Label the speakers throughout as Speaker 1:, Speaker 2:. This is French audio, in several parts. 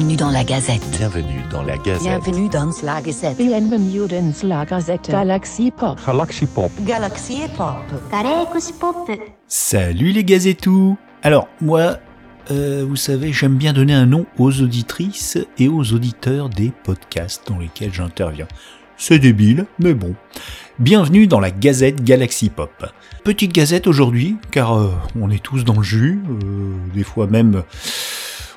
Speaker 1: Bienvenue dans la Gazette.
Speaker 2: Bienvenue dans la Gazette.
Speaker 1: Bienvenue dans la Gazette.
Speaker 3: Bienvenue dans la Gazette. Galaxy Pop.
Speaker 2: Galaxy Pop.
Speaker 1: Galaxy Pop.
Speaker 4: Galaxy Pop.
Speaker 5: Salut les Gazetous. Alors, moi, euh, vous savez, j'aime bien donner un nom aux auditrices et aux auditeurs des podcasts dans lesquels j'interviens. C'est débile, mais bon. Bienvenue dans la Gazette Galaxy Pop. Petite gazette aujourd'hui, car euh, on est tous dans le jus, euh, des fois même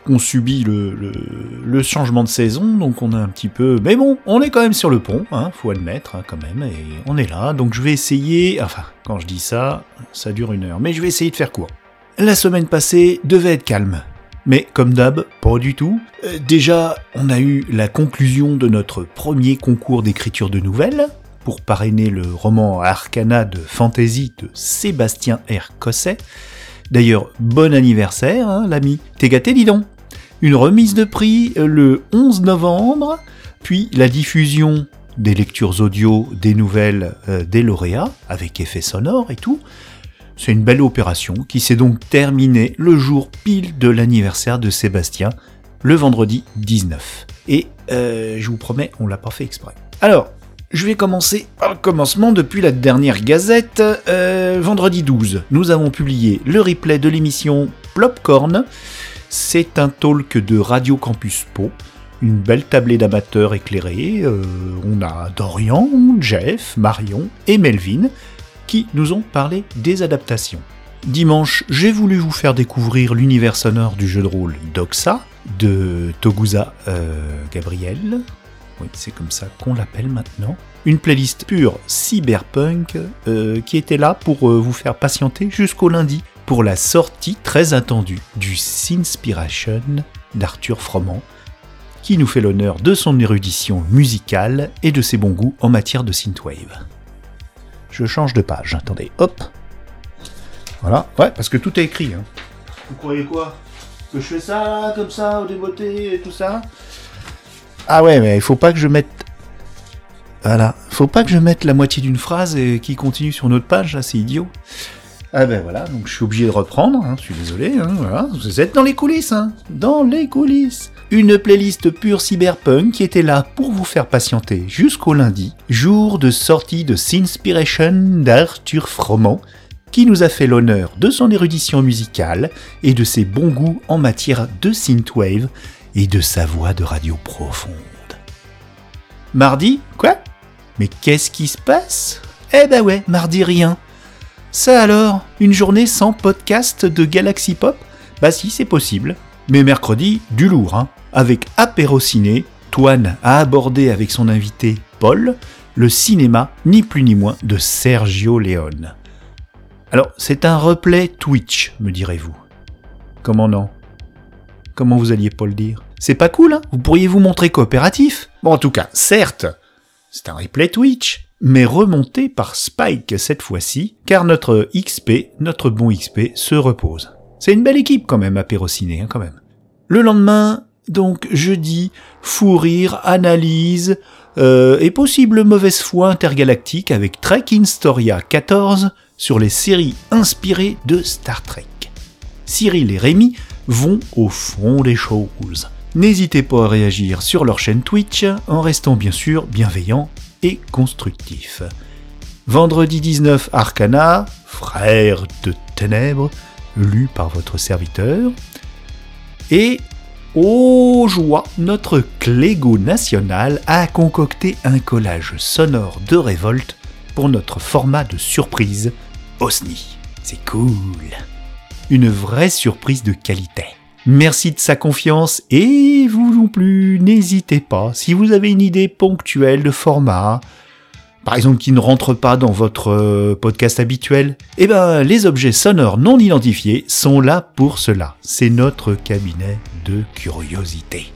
Speaker 5: on subit le changement de saison, donc on a un petit peu... Mais bon, on est quand même sur le pont, hein, faut admettre hein, quand même, et on est là, donc je vais essayer... Enfin, quand je dis ça, ça dure une heure, mais je vais essayer de faire court. La semaine passée devait être calme. Mais comme d'hab, pas du tout. Euh, déjà, on a eu la conclusion de notre premier concours d'écriture de nouvelles, pour parrainer le roman Arcana de fantasy de Sébastien R. Cosset. D'ailleurs, bon anniversaire, hein, l'ami. T'es gâté, dis donc. Une remise de prix le 11 novembre, puis la diffusion des lectures audio des nouvelles euh, des lauréats, avec effets sonores et tout. C'est une belle opération qui s'est donc terminée le jour pile de l'anniversaire de Sébastien, le vendredi 19. Et euh, je vous promets, on l'a pas fait exprès. Alors, je vais commencer par le commencement depuis la dernière gazette. Euh, vendredi 12, nous avons publié le replay de l'émission Plopcorn. C'est un talk de Radio Campus Po. Une belle tablée d'amateurs éclairés. Euh, on a Dorian, Jeff, Marion et Melvin qui nous ont parlé des adaptations. Dimanche, j'ai voulu vous faire découvrir l'univers sonore du jeu de rôle Doxa de Togusa euh, Gabriel. Oui, c'est comme ça qu'on l'appelle maintenant. Une playlist pure cyberpunk euh, qui était là pour vous faire patienter jusqu'au lundi pour la sortie très attendue du Sinspiration d'Arthur Froment qui nous fait l'honneur de son érudition musicale et de ses bons goûts en matière de synthwave. Je change de page, attendez, hop. Voilà, ouais, parce que tout est écrit. Hein. Vous croyez quoi? Que je fais ça, comme ça, au débeauté et tout ça? Ah ouais, mais il faut pas que je mette... Voilà, faut pas que je mette la moitié d'une phrase et qui continue sur une autre page, là, c'est idiot. Ah ben voilà, donc je suis obligé de reprendre, hein, je suis désolé, hein, voilà. vous êtes dans les coulisses, hein, dans les coulisses. Une playlist pure cyberpunk qui était là pour vous faire patienter jusqu'au lundi, jour de sortie de Sinspiration d'Arthur Froment, qui nous a fait l'honneur de son érudition musicale et de ses bons goûts en matière de synthwave et de sa voix de radio profonde. Mardi? Quoi? Mais qu'est-ce qui se passe? Eh ben ouais, mardi rien. Ça alors, une journée sans podcast de Galaxy Pop? Bah si, c'est possible. Mais mercredi, du lourd, hein. Avec Apéro Ciné, Toine a abordé avec son invité Paul le cinéma, ni plus ni moins, de Sergio Leone. Alors, c'est un replay Twitch, me direz-vous. Comment non? Comment vous alliez pas le dire? C'est pas cool, hein Vous pourriez vous montrer coopératif Bon, en tout cas, certes, c'est un replay Twitch, mais remonté par Spike cette fois-ci, car notre XP, notre bon XP, se repose. C'est une belle équipe quand même, Apérociné, hein, quand même. Le lendemain, donc jeudi, fou rire, analyse, euh, et possible mauvaise foi intergalactique avec Trek Storia 14 sur les séries inspirées de Star Trek. Cyril et Rémi vont au fond des choses. N'hésitez pas à réagir sur leur chaîne Twitch en restant bien sûr bienveillant constructif. Vendredi 19 Arcana, frère de ténèbres, lu par votre serviteur. Et Oh joie, notre Clégo national a concocté un collage sonore de révolte pour notre format de surprise OSNI. C'est cool. Une vraie surprise de qualité. Merci de sa confiance et vous non plus, n'hésitez pas, si vous avez une idée ponctuelle de format, par exemple qui ne rentre pas dans votre euh, podcast habituel, eh ben les objets sonores non identifiés sont là pour cela. C'est notre cabinet de curiosité.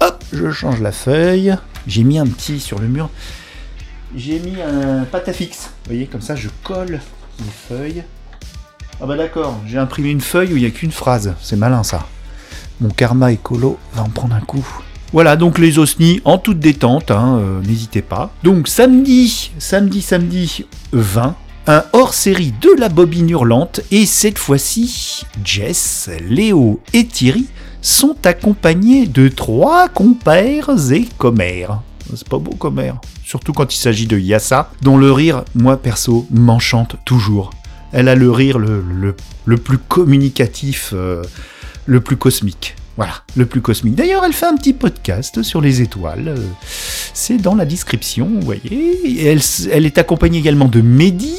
Speaker 5: Hop, je change la feuille. J'ai mis un petit sur le mur. J'ai mis un patafix. Vous voyez, comme ça je colle les feuilles. Ah bah d'accord, j'ai imprimé une feuille où il n'y a qu'une phrase. C'est malin ça. Mon karma écolo va en prendre un coup. Voilà, donc les osnis en toute détente, hein, euh, n'hésitez pas. Donc samedi, samedi, samedi 20, un hors-série de la bobine hurlante, et cette fois-ci, Jess, Léo et Thierry sont accompagnés de trois compères et commères. C'est pas beau commère. Surtout quand il s'agit de Yassa, dont le rire, moi perso, m'enchante toujours. Elle a le rire le, le, le plus communicatif, euh, le plus cosmique. Voilà, le plus cosmique. D'ailleurs, elle fait un petit podcast sur les étoiles. euh, C'est dans la description, vous voyez. Elle, elle est accompagnée également de Mehdi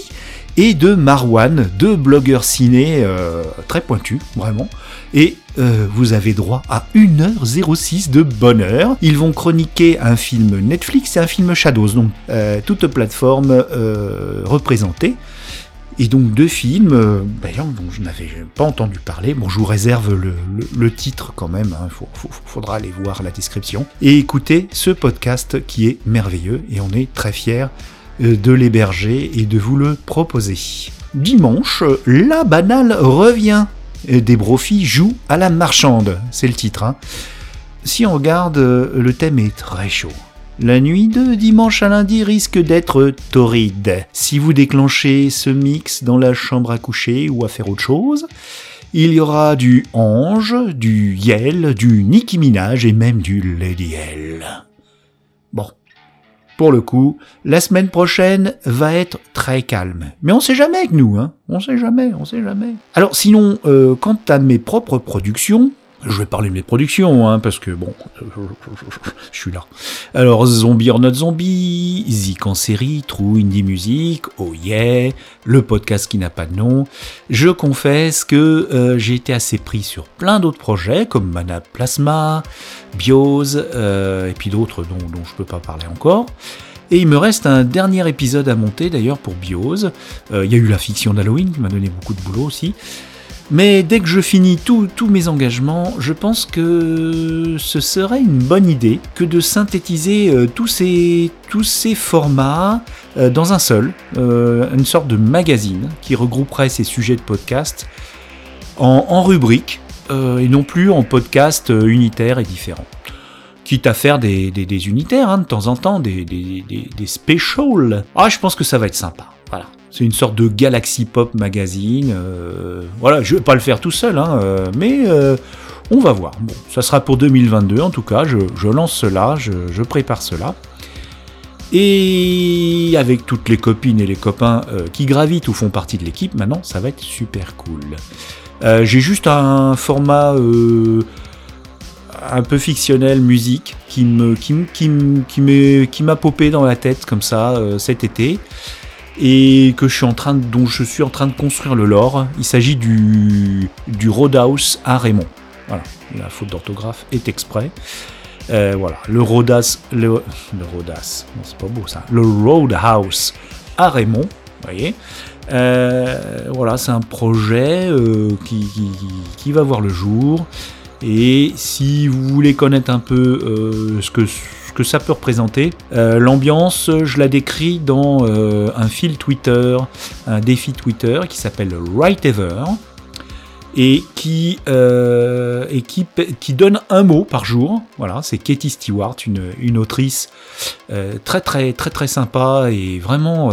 Speaker 5: et de Marwan, deux blogueurs ciné euh, très pointus, vraiment. Et euh, vous avez droit à 1h06 de bonheur. Ils vont chroniquer un film Netflix et un film Shadows, donc euh, toute plateforme euh, représentée. Et donc deux films, euh, dont je n'avais pas entendu parler. Bon, je vous réserve le, titre quand même, il faudra aller voir la description. Et écouter ce podcast qui est merveilleux et on est très fiers euh, de l'héberger et de vous le proposer. Dimanche, la banale revient. Des brofis jouent à la marchande, c'est le titre. hein. Si on regarde, euh, le thème est très chaud. La nuit de dimanche à lundi risque d'être torride. Si vous déclenchez ce mix dans la chambre à coucher ou à faire autre chose, il y aura du Ange, du Yel, du Nicki et même du Lady L. Bon. Pour le coup, la semaine prochaine va être très calme. Mais on sait jamais avec nous, hein. On sait jamais, on sait jamais. Alors sinon, euh, quant à mes propres productions, je vais parler de mes productions, hein, parce que bon, je suis là. Alors, Zombie or Not Zombie, Zik en série, True Indie Music, Oh Yeah, le podcast qui n'a pas de nom. Je confesse que euh, j'ai été assez pris sur plein d'autres projets, comme Mana Plasma, Bios, euh, et puis d'autres dont, je peux pas parler encore. Et il me reste un dernier épisode à monter d'ailleurs pour Bios. Euh, Il y a eu la fiction d'Halloween qui m'a donné beaucoup de boulot aussi. Mais dès que je finis tous mes engagements, je pense que ce serait une bonne idée que de synthétiser euh, tous, ces, formats euh, dans un seul, euh, une sorte de magazine qui regrouperait ces sujets de podcast en, rubriques et non plus en podcast euh, unitaires et différents. Quitte à faire des, des, unitaires hein, de temps en temps, des, des, des, des specials. Ah, je pense que ça va être sympa. Voilà. C'est une sorte de Galaxy Pop magazine. euh, voilà, je vais pas le faire tout seul, hein, euh, mais euh, on va voir. Bon, ça sera pour 2022 en tout cas. Je, lance cela, je, prépare cela. Et avec toutes les copines et les copains qui gravitent ou font partie de l'équipe, maintenant, ça va être super cool. J'ai juste un format un peu fictionnel, musique, qui me, qui, qui, qui m'a popé dans la tête comme ça cet été et que je suis en train de, dont je suis en train de construire le lore. Il s'agit du, du Roadhouse à Raymond. Voilà, la faute d'orthographe est exprès. Euh, voilà, le Rodas, le, c'est pas beau ça, le Roadhouse à Raymond, voyez. Euh, voilà, c'est un projet euh, qui, qui- va voir le jour. Et si vous voulez connaître un peu ce, que, que ça peut représenter, euh, l'ambiance, je la décris dans euh, un fil Twitter, un défi Twitter qui s'appelle Right Ever et qui, euh, qui, donne un mot par jour. Voilà, c'est Katie Stewart, une, une autrice très très très très sympa et vraiment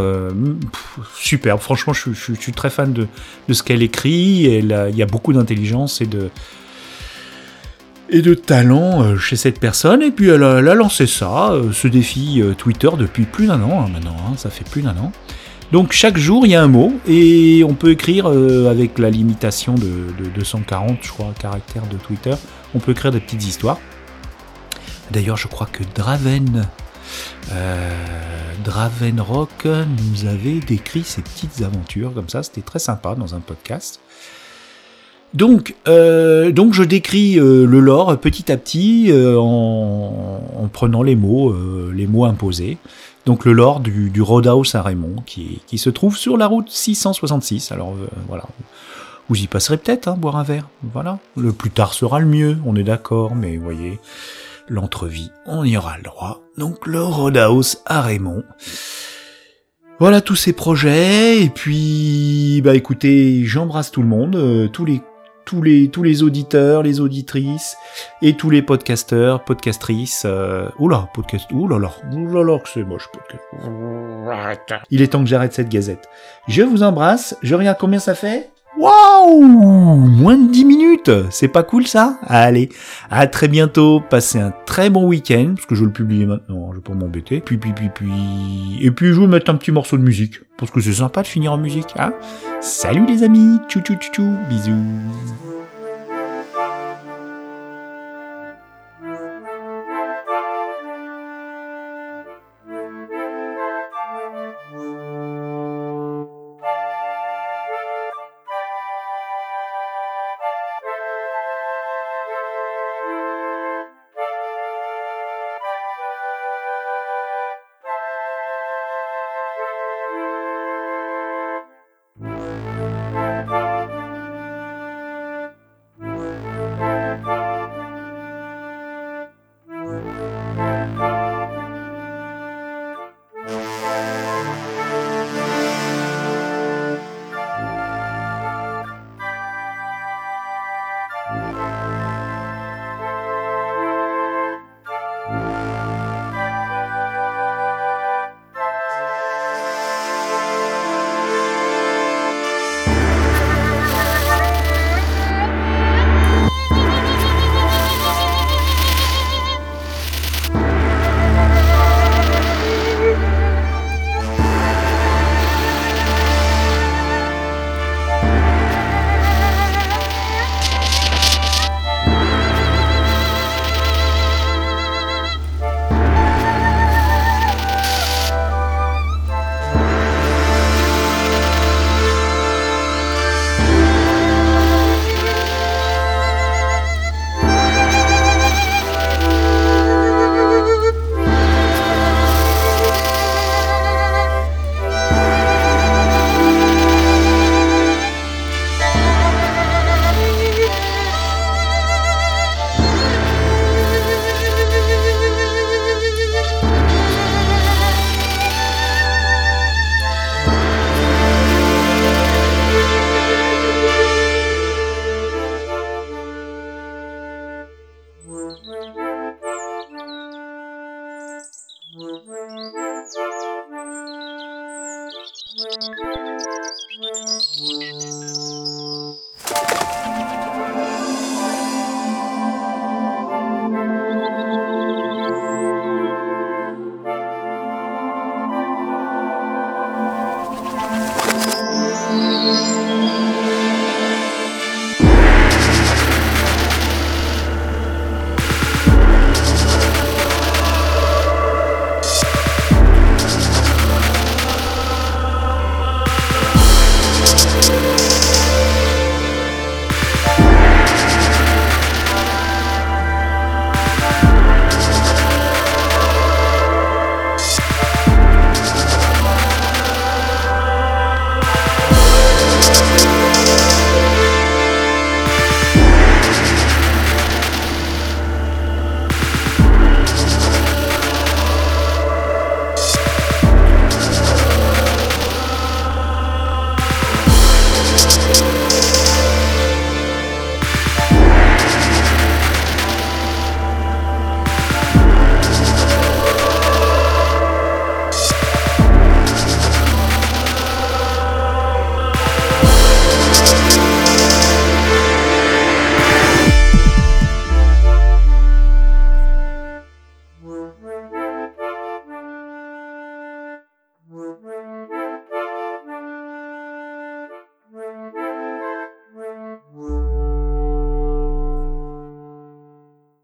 Speaker 5: superbe. Franchement, je, suis très fan de, de ce qu'elle écrit. Elle il y a beaucoup d'intelligence et de et de talent euh, chez cette personne. Et puis elle a, lancé ça, euh, ce défi euh, Twitter depuis plus d'un an hein, maintenant. hein, ça fait plus d'un an. Donc chaque jour il y a un mot et on peut écrire avec la limitation de, de 240 je crois caractères de Twitter, on peut écrire des petites histoires. D'ailleurs je crois que Draven, euh, Draven Rock nous avait décrit ses petites aventures comme ça, c'était très sympa dans un podcast. Donc, euh, donc je décris euh, le lore petit à petit euh, en, en prenant les mots, euh, les mots imposés. Donc le lore du, du Roadhouse à Raymond, qui, qui se trouve sur la route 666. Alors euh, voilà, vous y passerez peut-être, hein, boire un verre. Voilà, le plus tard sera le mieux, on est d'accord, mais vous voyez, l'entrevie, on y aura le droit. Donc le Roadhouse à Raymond. Voilà tous ces projets, et puis, bah écoutez, j'embrasse tout le monde, euh, tous les tous les, tous les auditeurs, les auditrices et tous les podcasteurs, podcastrices. Euh... Oula, podcast. Oulala, oulala, que c'est moche, podcast. Il est temps que j'arrête cette gazette. Je vous embrasse. Je regarde combien ça fait Waouh! Moins de 10 minutes! C'est pas cool ça? Allez, à très bientôt, passez un très bon week-end, parce que je vais le publier maintenant, je vais pas m'embêter. Puis, puis, puis, puis... Et puis je vais mettre un petit morceau de musique, parce que c'est sympa de finir en musique, hein? Salut les amis. Tchou tchou tchou tchou. Bisous
Speaker 6: Música